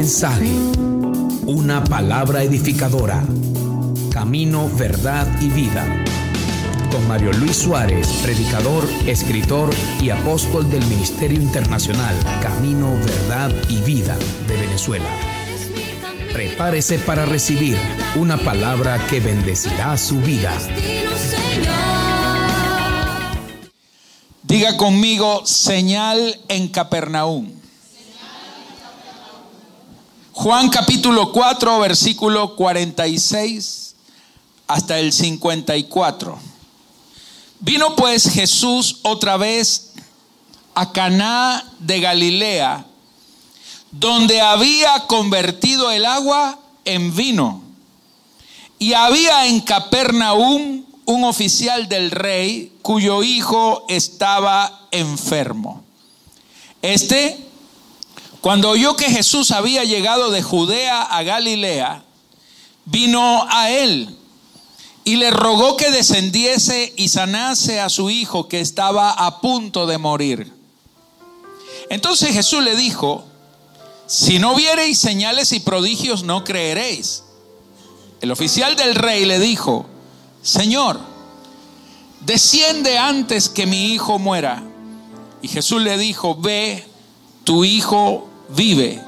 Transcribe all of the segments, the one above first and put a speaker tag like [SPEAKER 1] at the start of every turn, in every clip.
[SPEAKER 1] mensaje, una palabra edificadora. Camino, verdad y vida. Con Mario Luis Suárez, predicador, escritor y apóstol del Ministerio Internacional Camino, Verdad y Vida de Venezuela. Prepárese para recibir una palabra que bendecirá su vida.
[SPEAKER 2] Diga conmigo, señal en Capernaum. Juan capítulo 4, versículo 46 hasta el 54. Vino pues Jesús otra vez a Caná de Galilea, donde había convertido el agua en vino. Y había en Capernaum un oficial del rey cuyo hijo estaba enfermo. Este, cuando oyó que Jesús había llegado de Judea a Galilea, vino a él y le rogó que descendiese y sanase a su hijo que estaba a punto de morir. Entonces Jesús le dijo, si no viereis señales y prodigios no creeréis. El oficial del rey le dijo, Señor, desciende antes que mi hijo muera. Y Jesús le dijo, ve, tu hijo vive.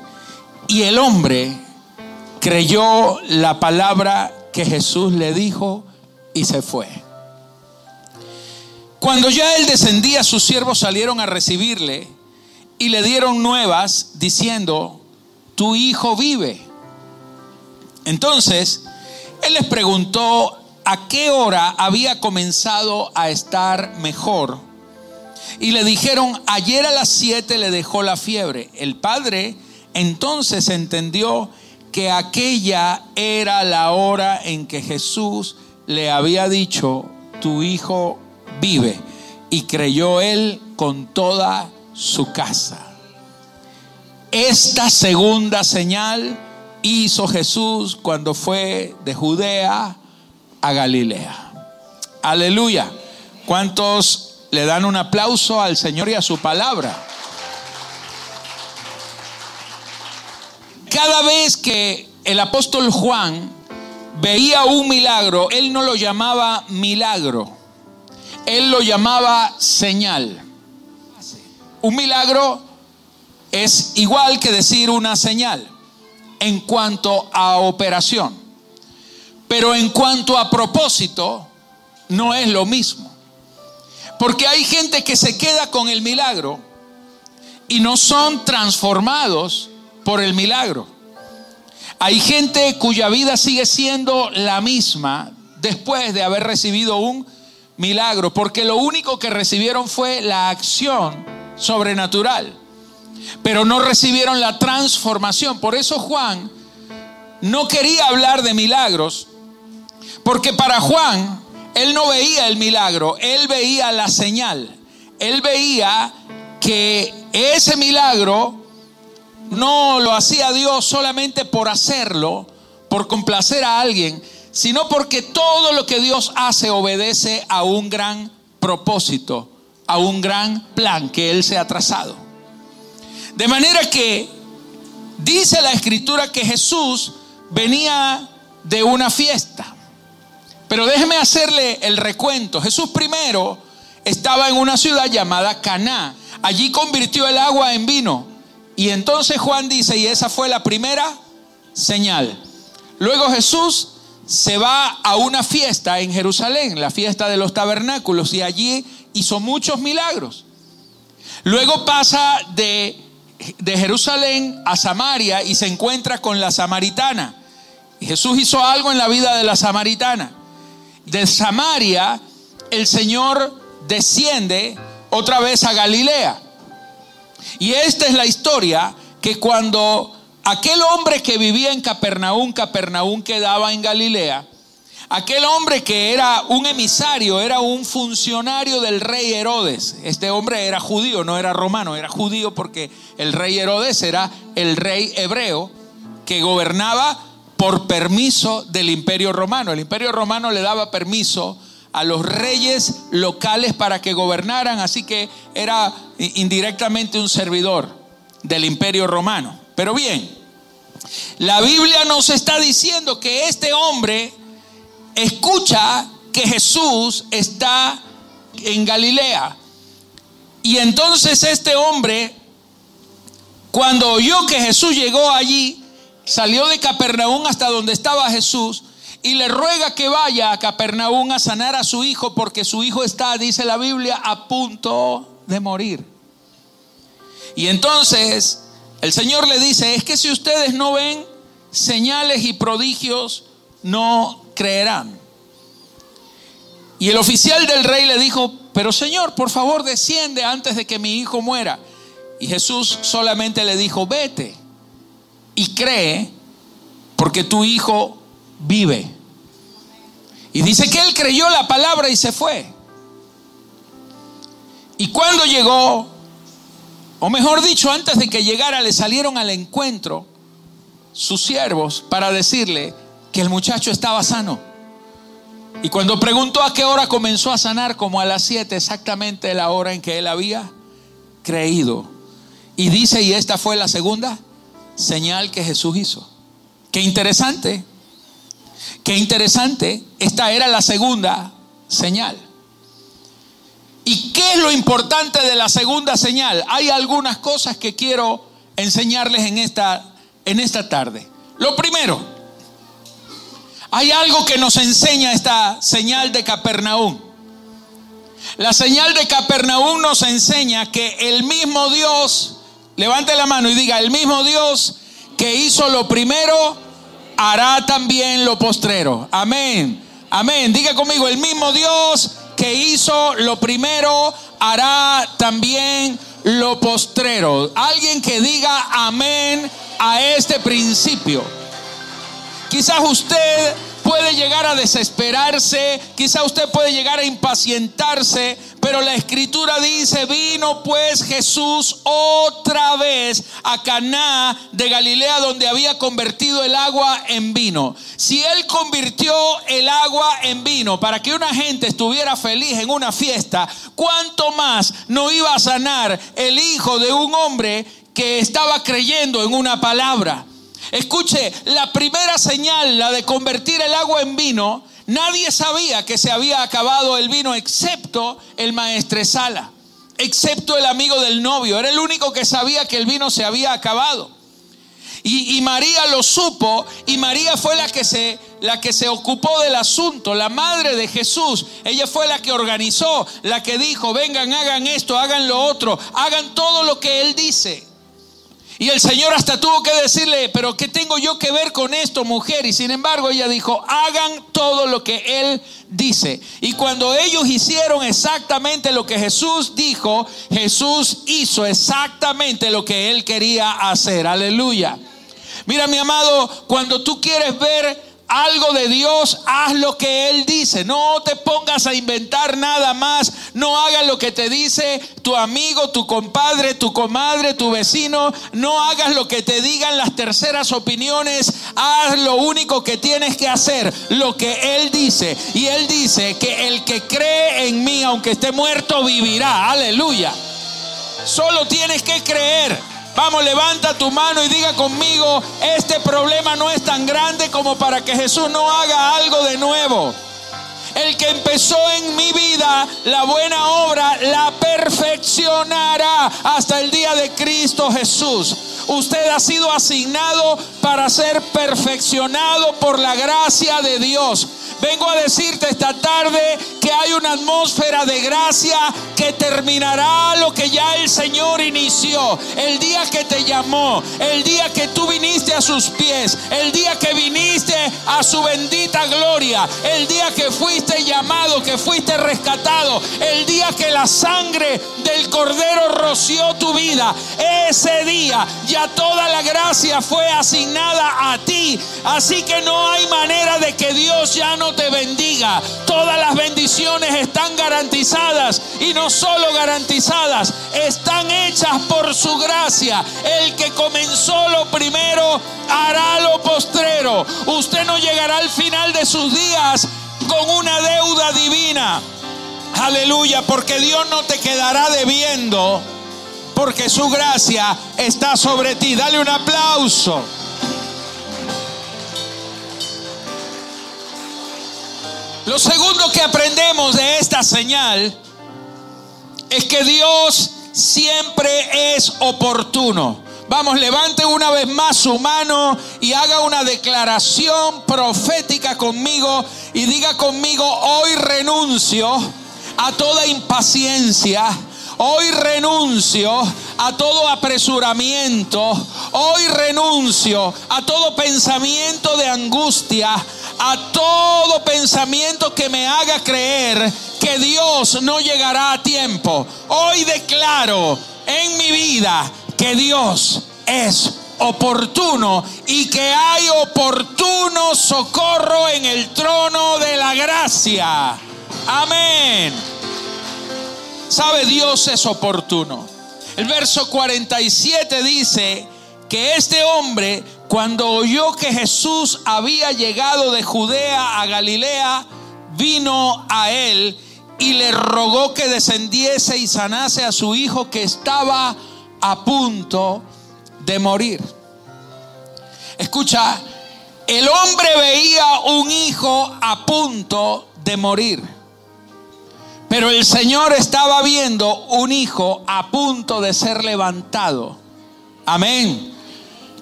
[SPEAKER 2] Y el hombre creyó la palabra que Jesús le dijo y se fue. Cuando ya él descendía, sus siervos salieron a recibirle y le dieron nuevas diciendo, tu hijo vive. Entonces, él les preguntó a qué hora había comenzado a estar mejor. Y le dijeron, ayer a las siete le dejó la fiebre. El padre entonces entendió que aquella era la hora en que Jesús le había dicho, tu hijo vive. Y creyó él con toda su casa. Esta segunda señal hizo Jesús cuando fue de Judea a Galilea. Aleluya. ¿Cuántos le dan un aplauso al Señor y a su palabra? Cada vez que el apóstol Juan veía un milagro, él no lo llamaba milagro, él lo llamaba señal. Un milagro es igual que decir una señal en cuanto a operación. Pero en cuanto a propósito, no es lo mismo. Porque hay gente que se queda con el milagro y no son transformados por el milagro. Hay gente cuya vida sigue siendo la misma después de haber recibido un milagro, porque lo único que recibieron fue la acción sobrenatural, pero no recibieron la transformación. Por eso Juan no quería hablar de milagros, porque para Juan, él no veía el milagro, él veía la señal. Él veía que ese milagro no lo hacía Dios solamente por hacerlo, por complacer a alguien, sino porque todo lo que Dios hace obedece a un gran propósito, a un gran plan que Él se ha trazado. De manera que dice la escritura que Jesús venía de una fiesta. Pero déjeme hacerle el recuento. Jesús primero estaba en una ciudad llamada Caná. Allí convirtió el agua en vino. Y entonces Juan dice, y esa fue la primera señal. Luego Jesús se va a una fiesta en Jerusalén, la fiesta de los tabernáculos, y allí hizo muchos milagros. Luego pasa de, de Jerusalén a Samaria y se encuentra con la samaritana. Jesús hizo algo en la vida de la samaritana de Samaria, el Señor desciende otra vez a Galilea. Y esta es la historia que cuando aquel hombre que vivía en Capernaum, Capernaum quedaba en Galilea, aquel hombre que era un emisario, era un funcionario del rey Herodes. Este hombre era judío, no era romano, era judío porque el rey Herodes era el rey hebreo que gobernaba por permiso del imperio romano. El imperio romano le daba permiso a los reyes locales para que gobernaran, así que era indirectamente un servidor del imperio romano. Pero bien, La Biblia nos está diciendo que este hombre escucha que Jesús está en Galilea. Y entonces este hombre, cuando oyó que Jesús llegó allí, salió de Capernaum hasta donde estaba Jesús y le ruega que vaya a Capernaum a sanar a su hijo porque su hijo está, dice la Biblia, a punto de morir. Y entonces el Señor le dice, es que si ustedes no ven señales y prodigios, no creerán. Y el oficial del rey le dijo, pero Señor, por favor desciende antes de que mi hijo muera. Y Jesús solamente le dijo, vete cree porque tu hijo vive. Y dice que él creyó la palabra y se fue. Y cuando llegó, o mejor dicho, antes de que llegara, le salieron al encuentro sus siervos para decirle que el muchacho estaba sano. Y cuando preguntó a qué hora comenzó a sanar, como a las 7, exactamente la hora en que él había creído. Y dice, y esta fue la segunda señal que Jesús hizo. Qué interesante, qué interesante, esta era la segunda señal. ¿Y qué es lo importante de la segunda señal? Hay algunas cosas que quiero enseñarles en esta, en esta tarde. Lo primero, hay algo que nos enseña esta señal de Capernaum. La señal de Capernaum nos enseña que el mismo Dios, levante la mano y diga, el mismo Dios que hizo lo primero, hará también lo postrero. Amén. Amén. Diga conmigo, el mismo Dios que hizo lo primero, hará también lo postrero. Alguien que diga amén a este principio. Quizás usted puede llegar a desesperarse, quizás usted puede llegar a impacientarse, pero la escritura dice, vino pues Jesús otra vez a Caná de Galilea donde había convertido el agua en vino. Si él convirtió el agua en vino para que una gente estuviera feliz en una fiesta, ¿cuánto más no iba a sanar el hijo de un hombre que estaba creyendo en una palabra? Escuche, la primera señal, la de convertir el agua en vino, nadie sabía que se había acabado el vino excepto el maestresala, excepto el amigo del novio. Era el único que sabía que el vino se había acabado. Y, y, María lo supo y María fue la que, se, la que se ocupó del asunto, la madre de Jesús. Ella fue la que organizó, la que dijo, vengan, hagan esto, hagan lo otro, hagan todo lo que Él dice. Y el Señor hasta tuvo que decirle, pero ¿qué tengo yo que ver con esto, mujer? Y sin embargo ella dijo, hagan todo lo que Él dice. Y cuando ellos hicieron exactamente lo que Jesús dijo, Jesús hizo exactamente lo que Él quería hacer. Aleluya. Mira mi amado, cuando tú quieres ver algo de Dios, haz lo que Él dice. No te pongas a inventar nada más. No hagas lo que te dice tu amigo, tu compadre, tu comadre, tu vecino. No hagas lo que te digan las terceras opiniones. Haz lo único que tienes que hacer, lo que Él dice. Y Él dice que el que cree en mí, aunque esté muerto, vivirá. Aleluya. Solo tienes que creer. Vamos, levanta tu mano y diga conmigo, este problema no es tan grande como para que Jesús no haga algo de nuevo. El que empezó en mi vida la buena obra la perfeccionará hasta el día de Cristo Jesús. Usted ha sido asignado para ser perfeccionado por la gracia de Dios. Vengo a decirte esta tarde que hay una atmósfera de gracia que terminará lo que ya el Señor inició. El día que te llamó, el día que tú viniste a sus pies, el día que viniste a su bendita gloria, el día que fuiste llamado, que fuiste rescatado, el día que la sangre del Cordero roció tu vida, ese día ya toda la gracia fue asignada a ti. Así que no hay manera de que Dios ya no te bendiga. Todas las bendiciones están garantizadas y no solo garantizadas, están hechas por su gracia. El que comenzó lo primero hará lo postrero. Usted no llegará al final de sus días con una deuda divina. Aleluya, porque Dios no te quedará debiendo, porque su gracia está sobre ti. Dale un aplauso. Lo segundo que aprendemos de esta señal es que Dios siempre es oportuno. Vamos, levante una vez más su mano y haga una declaración profética conmigo y diga conmigo, hoy renuncio a toda impaciencia. Hoy renuncio a todo apresuramiento. Hoy renuncio a todo pensamiento de angustia. A todo pensamiento que me haga creer que Dios no llegará a tiempo. Hoy declaro en mi vida que Dios es oportuno y que hay oportuno socorro en el trono de la gracia. Amén. Sabe, Dios es oportuno. El verso 47 dice que este hombre, cuando oyó que Jesús había llegado de Judea a Galilea, vino a él y le rogó que descendiese y sanase a su hijo que estaba a punto de morir. Escucha, el hombre veía un hijo a punto de morir. Pero el Señor estaba viendo un hijo a punto de ser levantado. Amén.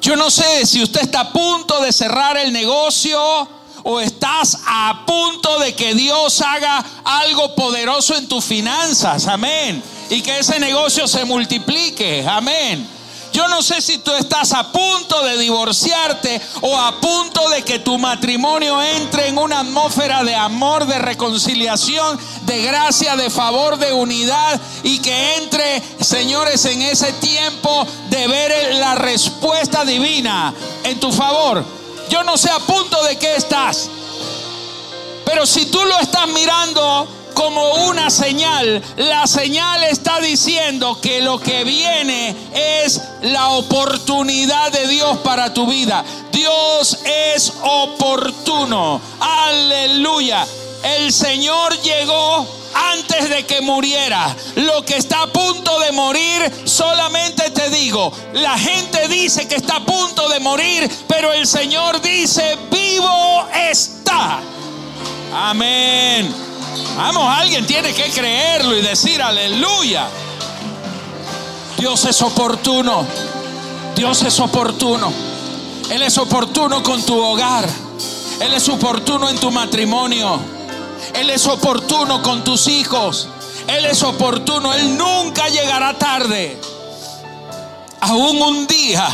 [SPEAKER 2] Yo no sé si usted está a punto de cerrar el negocio o estás a punto de que Dios haga algo poderoso en tus finanzas. Amén. Y que ese negocio se multiplique. Amén. Yo no sé si tú estás a punto de divorciarte o a punto de que tu matrimonio entre en una atmósfera de amor, de reconciliación, de gracia, de favor, de unidad y que entre, señores, en ese tiempo de ver la respuesta divina en tu favor. Yo no sé a punto de qué estás, pero si tú lo estás mirando como una señal. La señal está diciendo que lo que viene es la oportunidad de Dios para tu vida. Dios es oportuno. Aleluya. El Señor llegó antes de que muriera. Lo que está a punto de morir, solamente te digo, la gente dice que está a punto de morir, pero el Señor dice, vivo está. Amén. Vamos, alguien tiene que creerlo y decir aleluya. Dios es oportuno. Dios es oportuno. Él es oportuno con tu hogar. Él es oportuno en tu matrimonio. Él es oportuno con tus hijos. Él es oportuno. Él nunca llegará tarde. Aún un día,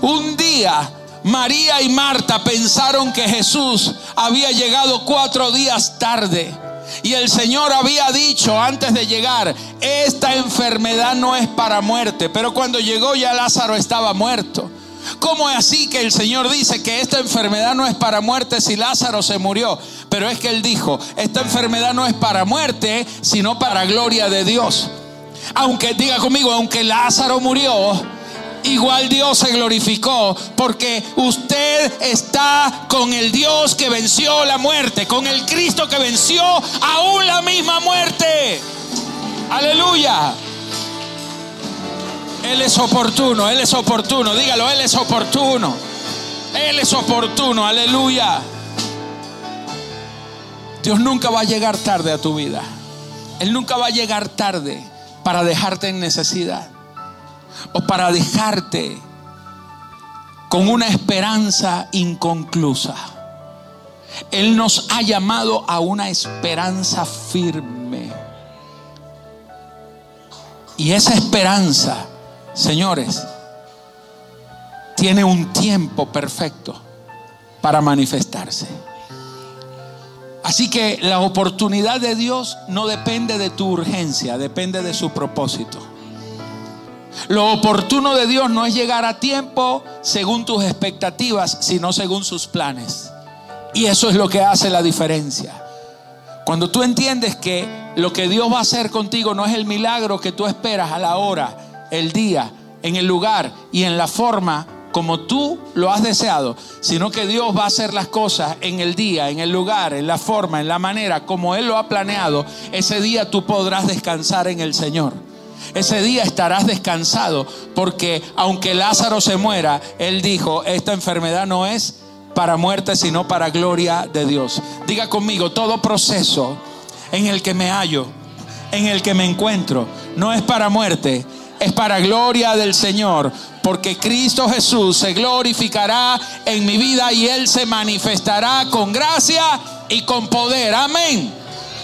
[SPEAKER 2] un día, María y Marta pensaron que Jesús había llegado cuatro días tarde. Y el Señor había dicho antes de llegar, esta enfermedad no es para muerte. Pero cuando llegó ya Lázaro estaba muerto. ¿Cómo es así que el Señor dice que esta enfermedad no es para muerte si Lázaro se murió? Pero es que Él dijo, esta enfermedad no es para muerte, sino para gloria de Dios. Aunque, diga conmigo, aunque Lázaro murió, igual Dios se glorificó porque usted está con el Dios que venció la muerte, con el Cristo que venció aún la misma muerte. Aleluya. Él es oportuno, Él es oportuno, dígalo, Él es oportuno. Él es oportuno, aleluya. Dios nunca va a llegar tarde a tu vida. Él nunca va a llegar tarde para dejarte en necesidad o para dejarte con una esperanza inconclusa. Él nos ha llamado a una esperanza firme. Y esa esperanza, señores, tiene un tiempo perfecto para manifestarse. Así que la oportunidad de Dios no depende de tu urgencia, depende de su propósito. Lo oportuno de Dios no es llegar a tiempo según tus expectativas, sino según sus planes. Y eso es lo que hace la diferencia. Cuando tú entiendes que lo que Dios va a hacer contigo no es el milagro que tú esperas a la hora, el día, en el lugar y en la forma como tú lo has deseado, sino que Dios va a hacer las cosas en el día, en el lugar, en la forma, en la manera como Él lo ha planeado, ese día tú podrás descansar en el Señor. Ese día estarás descansado porque aunque Lázaro se muera, Él dijo, esta enfermedad no es para muerte, sino para gloria de Dios. Diga conmigo, todo proceso en el que me hallo, en el que me encuentro, no es para muerte, es para gloria del Señor, porque Cristo Jesús se glorificará en mi vida y Él se manifestará con gracia y con poder. Amén.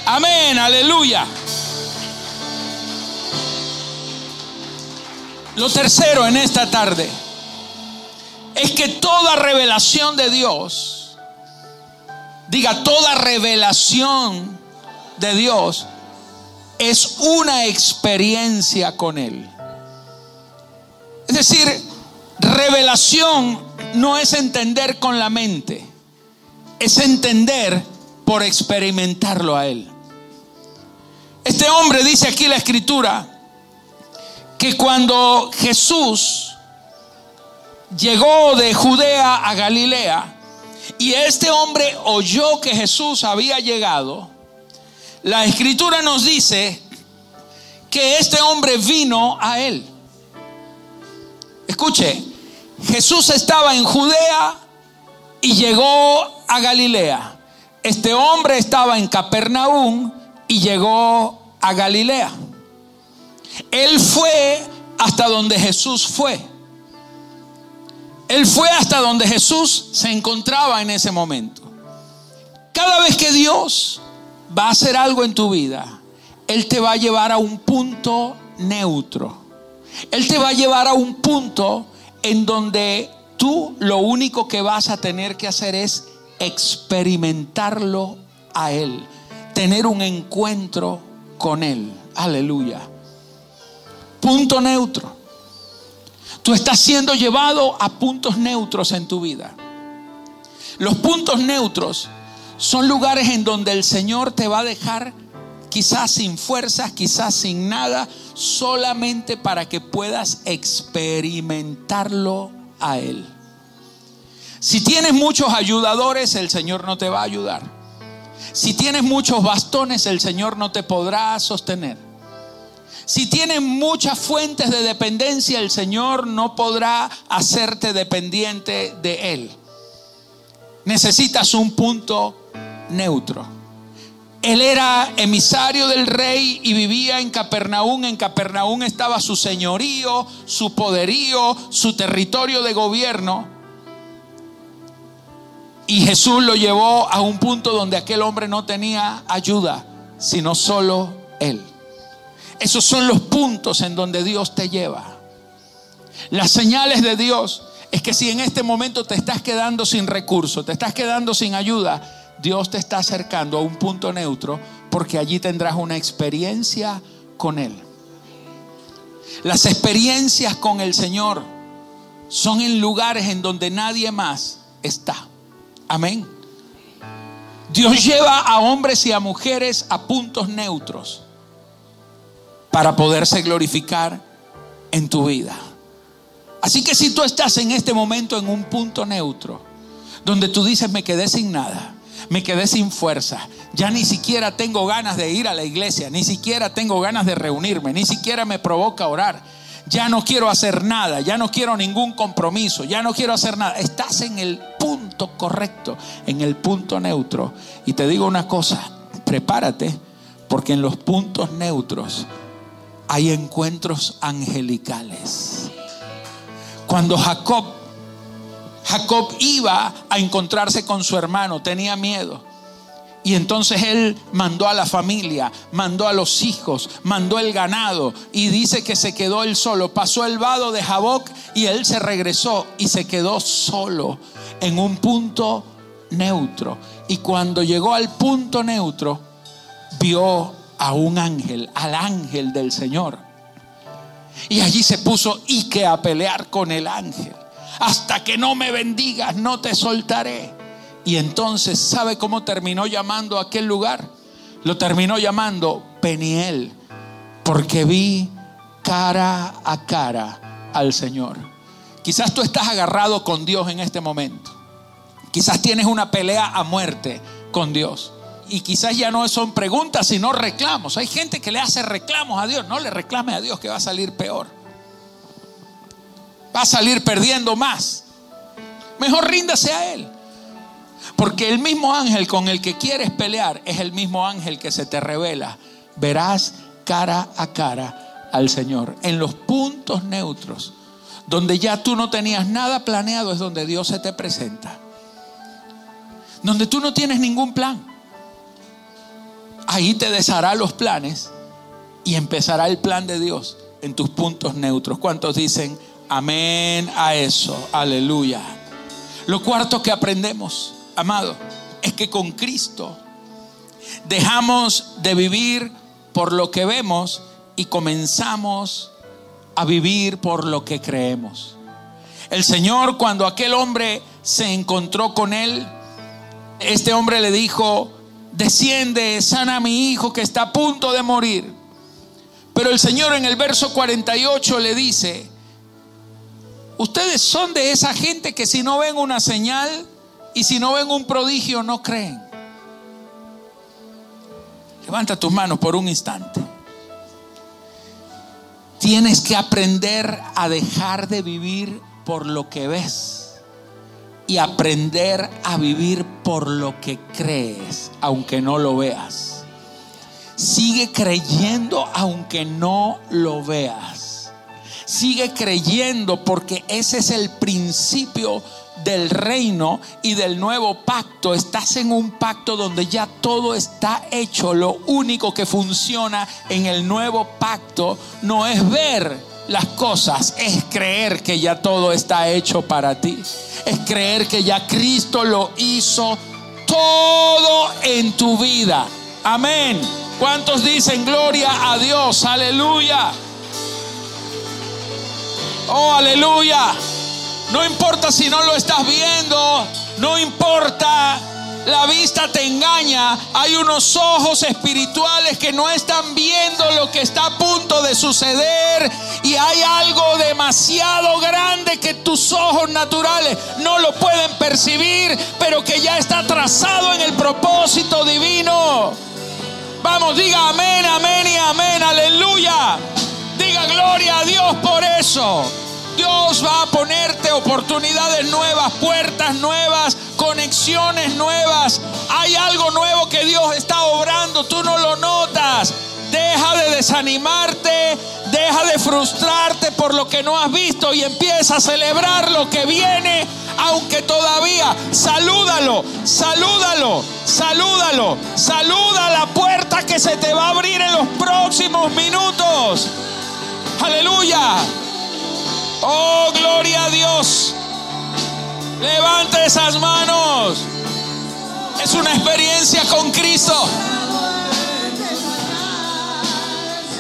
[SPEAKER 2] Amén, aleluya. Lo tercero en esta tarde es que toda revelación de Dios, diga, toda revelación de Dios es una experiencia con Él. Es decir, revelación no es entender con la mente, es entender por experimentarlo a Él. Este hombre dice aquí la escritura que cuando Jesús llegó de Judea a Galilea y este hombre oyó que Jesús había llegado, la escritura nos dice que este hombre vino a él. Escuche, Jesús estaba en Judea y llegó a Galilea. Este hombre estaba en Capernaum y llegó a Galilea. Él fue hasta donde Jesús fue. Él fue hasta donde Jesús se encontraba en ese momento. Cada vez que Dios va a hacer algo en tu vida, Él te va a llevar a un punto neutro. Él te va a llevar a un punto en donde tú lo único que vas a tener que hacer es experimentarlo a Él, tener un encuentro con Él. Aleluya. Punto neutro. Tú estás siendo llevado a puntos neutros en tu vida. Los puntos neutros son lugares en donde el Señor te va a dejar quizás sin fuerzas, quizás sin nada, solamente para que puedas experimentarlo a Él. Si tienes muchos ayudadores, el Señor no te va a ayudar. Si tienes muchos bastones, el Señor no te podrá sostener. Si tienes muchas fuentes de dependencia, el Señor no podrá hacerte dependiente de Él. Necesitas un punto neutro. Él era emisario del rey y vivía en Capernaum. En Capernaum estaba su señorío, su poderío, su territorio de gobierno. Y Jesús lo llevó a un punto donde aquel hombre no tenía ayuda, sino solo él. Esos son los puntos en donde Dios te lleva. Las señales de Dios es que si en este momento te estás quedando sin recursos, te estás quedando sin ayuda, Dios te está acercando a un punto neutro porque allí tendrás una experiencia con Él. Las experiencias con el Señor son en lugares en donde nadie más está. Amén. Dios lleva a hombres y a mujeres a puntos neutros para poderse glorificar en tu vida. Así que si tú estás en este momento en un punto neutro, donde tú dices, me quedé sin nada, me quedé sin fuerza, ya ni siquiera tengo ganas de ir a la iglesia, ni siquiera tengo ganas de reunirme, ni siquiera me provoca orar, ya no quiero hacer nada, ya no quiero ningún compromiso, ya no quiero hacer nada. Estás en el punto correcto, en el punto neutro. Y te digo una cosa, prepárate, porque en los puntos neutros hay encuentros angelicales. Cuando Jacob, Jacob iba a encontrarse con su hermano, tenía miedo. Y entonces él mandó a la familia, mandó a los hijos, mandó el ganado y dice que se quedó él solo. Pasó el vado de Jaboc y él se regresó y se quedó solo en un punto neutro. Y cuando llegó al punto neutro, vio a un ángel, al ángel del Señor. Y allí se puso Ike a pelear con el ángel. Hasta que no me bendigas, no te soltaré. Y entonces, ¿sabe cómo terminó llamando a aquel lugar? Lo terminó llamando Peniel, porque vi cara a cara al Señor. Quizás tú estás agarrado con Dios en este momento. Quizás tienes una pelea a muerte con Dios y quizás ya no son preguntas, sino reclamos. Hay gente que le hace reclamos a Dios. No le reclame a Dios que va a salir peor. Va a salir perdiendo más. Mejor ríndase a Él. Porque el mismo ángel con el que quieres pelear es el mismo ángel que se te revela. Verás cara a cara al Señor. En los puntos neutros, donde ya tú no tenías nada planeado, es donde Dios se te presenta. Donde tú no tienes ningún plan. Ahí te deshará los planes y empezará el plan de Dios en tus puntos neutros. ¿Cuántos dicen amén a eso? Aleluya. Lo cuarto que aprendemos, amado, es que con Cristo dejamos de vivir por lo que vemos y comenzamos a vivir por lo que creemos. El Señor cuando aquel hombre se encontró con él, este hombre le dijo, desciende, sana a mi hijo que está a punto de morir. Pero el Señor en el verso 48 le dice, ustedes son de esa gente que si no ven una señal y si no ven un prodigio no creen. Levanta tus manos por un instante. Tienes que aprender a dejar de vivir por lo que ves y aprender a vivir por lo que crees, aunque no lo veas. Sigue creyendo aunque no lo veas. Sigue creyendo porque ese es el principio del reino y del nuevo pacto. Estás en un pacto donde ya todo está hecho. Lo único que funciona en el nuevo pacto no es ver las cosas, es creer que ya todo está hecho para ti. Es creer que ya Cristo lo hizo todo en tu vida. Amén. ¿Cuántos dicen gloria a Dios? Aleluya. Oh, aleluya. No importa si no lo estás viendo, no importa. La vista te engaña. Hay unos ojos espirituales que no están viendo lo que está a punto de suceder. Y hay algo demasiado grande que tus ojos naturales no lo pueden percibir, pero que ya está trazado en el propósito divino. Vamos, diga amén, amén y amén, aleluya. Diga gloria a Dios por eso. Dios va a ponerte oportunidades nuevas, puertas nuevas, conexiones nuevas. Hay algo nuevo que Dios está obrando, tú no lo notas. Deja de desanimarte, deja de frustrarte por lo que no has visto y empieza a celebrar lo que viene aunque todavía, salúdalo, salúdalo, salúdalo, saluda la puerta que se te va a abrir en los próximos minutos. Aleluya. Oh, gloria a Dios. Levante esas manos. Es una experiencia con Cristo.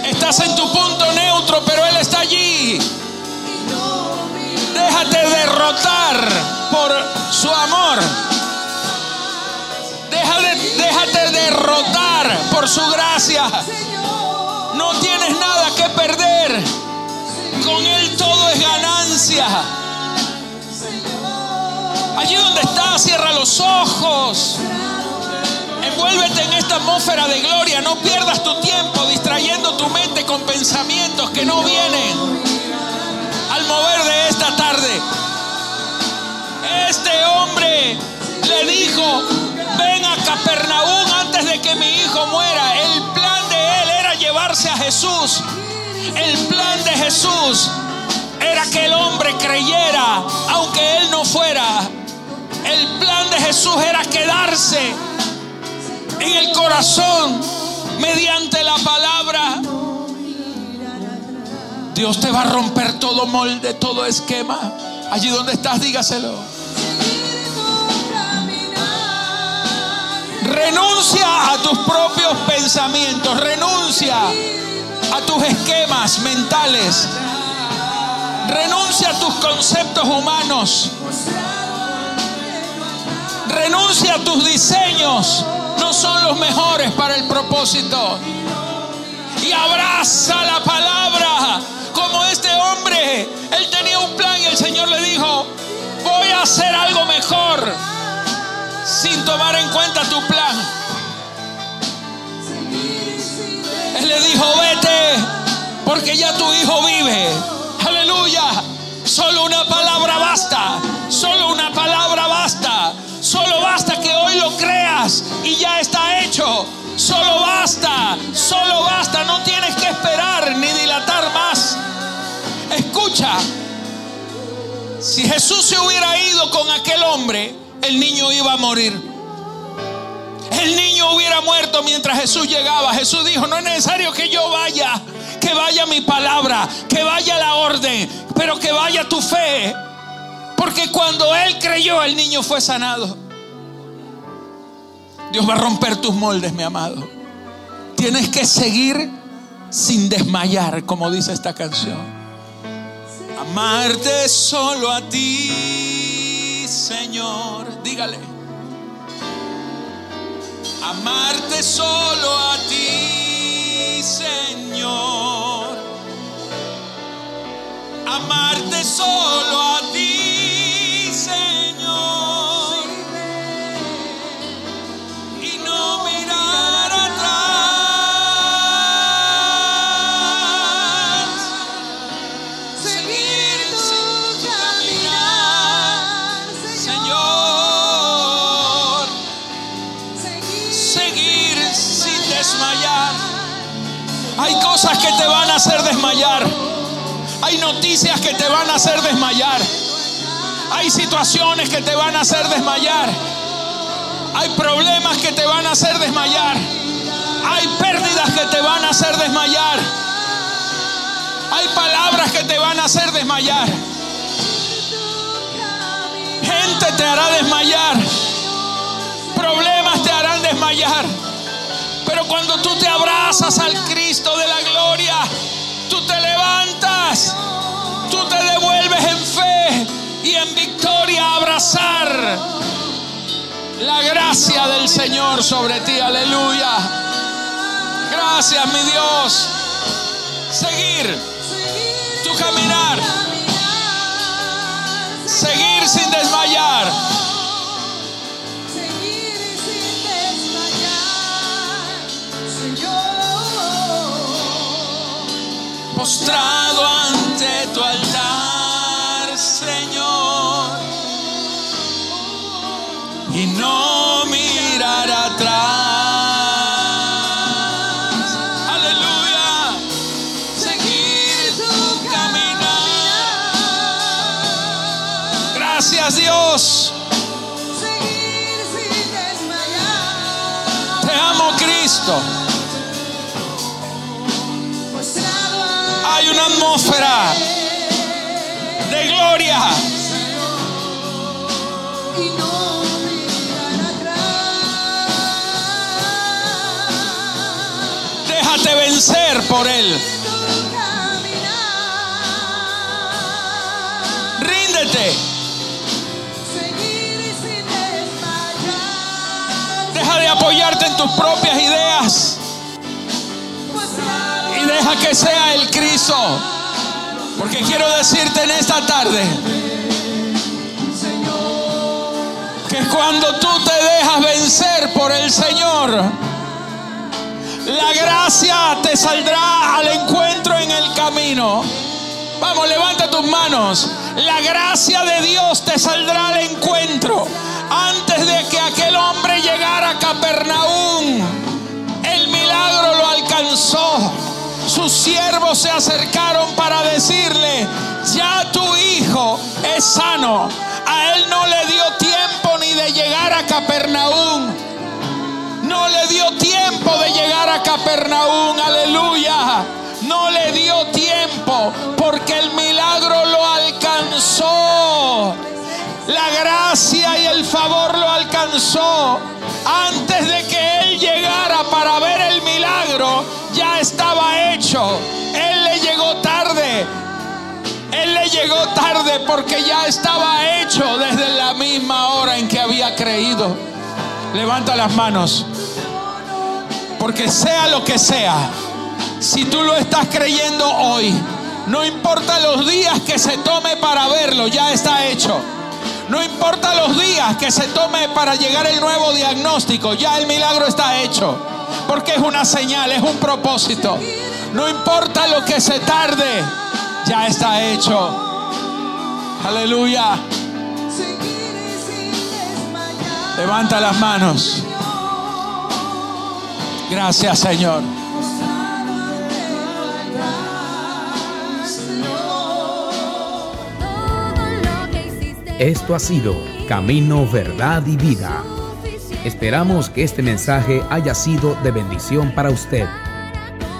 [SPEAKER 2] Estás en tu punto neutro, pero Él está allí. Déjate derrotar por su amor. Déjate, derrotar por su gracia. No tienes nada que perder. Allí donde estás, cierra los ojos. Envuélvete en esta atmósfera de gloria. No pierdas tu tiempo distrayendo tu mente con pensamientos que no vienen al mover de esta tarde. Este hombre le dijo, ven a Capernaum antes de que mi hijo muera. El plan de él era llevarse a Jesús. El plan de Jesús era que el hombre creyera, aunque él no fuera. El plan de Jesús era quedarse en el corazón mediante la palabra Dios te va a romper todo molde, todo esquema. Allí donde estás, dígaselo. Renuncia a tus propios pensamientos, renuncia a tus esquemas mentales, renuncia a tus conceptos humanos, renuncia a tus diseños, no son los mejores para el propósito. Y abraza la palabra como este hombre. Él tenía un plan y el Señor le dijo, voy a hacer algo mejor sin tomar en cuenta tu plan. Él le dijo, vete, porque ya tu hijo vive. Solo una palabra basta. Solo una palabra basta. Solo basta que hoy lo creas y ya está hecho. Solo basta. Solo basta. No tienes que esperar ni dilatar más. Escucha. Si Jesús se hubiera ido con aquel hombre, el niño iba a morir. El niño hubiera muerto mientras Jesús llegaba. Jesús dijo, no es necesario que yo vaya que vaya mi palabra, que vaya la orden, pero que vaya tu fe. Porque cuando Él creyó, el niño fue sanado. Dios va a romper tus moldes, mi amado. Tienes que seguir sin desmayar, como dice esta canción. Amarte solo a ti, Señor. Dígale. Amarte solo a ti, Señor. Amarte solo hacer desmayar. Hay noticias que te van a hacer desmayar. Hay situaciones que te van a hacer desmayar. Hay problemas que te van a hacer desmayar. Hay pérdidas que te van a hacer desmayar. Hay palabras que te van a hacer desmayar. Gente te hará desmayar. Problemas te harán desmayar. Pero cuando tú te abrazas al Cristo de la la gracia del Señor sobre ti. Aleluya. Gracias, mi Dios. Seguir tu caminar. Seguir sin desmayar.
[SPEAKER 3] Seguir sin desmayar, Señor.
[SPEAKER 2] Postrado Hay una atmósfera de gloria. Déjate vencer por Él. Ríndete. Apoyarte en tus propias ideas. Y deja que sea el Cristo. Porque quiero decirte en esta tarde que cuando tú te dejas vencer por el Señor, la gracia te saldrá al encuentro en el camino. Vamos, levanta tus manos. La gracia de Dios te saldrá al encuentro. Antes de que aquel hombre llegara a Capernaum, el milagro lo alcanzó. Sus siervos se acercaron para decirle, ya tu hijo es sano. A él no le dio tiempo ni de llegar a Capernaum. No le dio tiempo de llegar a Capernaum, aleluya. No le dio tiempo porque el milagro lo alcanzó. La gracia y el favor lo alcanzó. Antes de que él llegara para ver el milagro, ya estaba hecho. Él le llegó tarde. Él le llegó tarde porque ya estaba hecho desde la misma hora en que había creído. Levanta las manos. Porque sea lo que sea, si tú lo estás creyendo hoy, no importa los días que se tome para verlo, ya está hecho. No importa los días que se tome para llegar el nuevo diagnóstico, ya el milagro está hecho. Porque es una señal, es un propósito. No importa lo que se tarde, ya está hecho. Aleluya. Levanta las manos. Gracias Señor.
[SPEAKER 1] Esto ha sido Camino, Verdad y Vida. Esperamos que este mensaje haya sido de bendición para usted.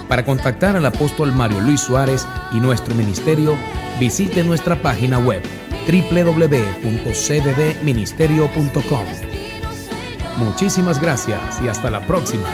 [SPEAKER 1] Para contactar al apóstol Mario Luis Suárez y nuestro ministerio, visite nuestra página web www.cddministerio.com. Muchísimas gracias y hasta la próxima.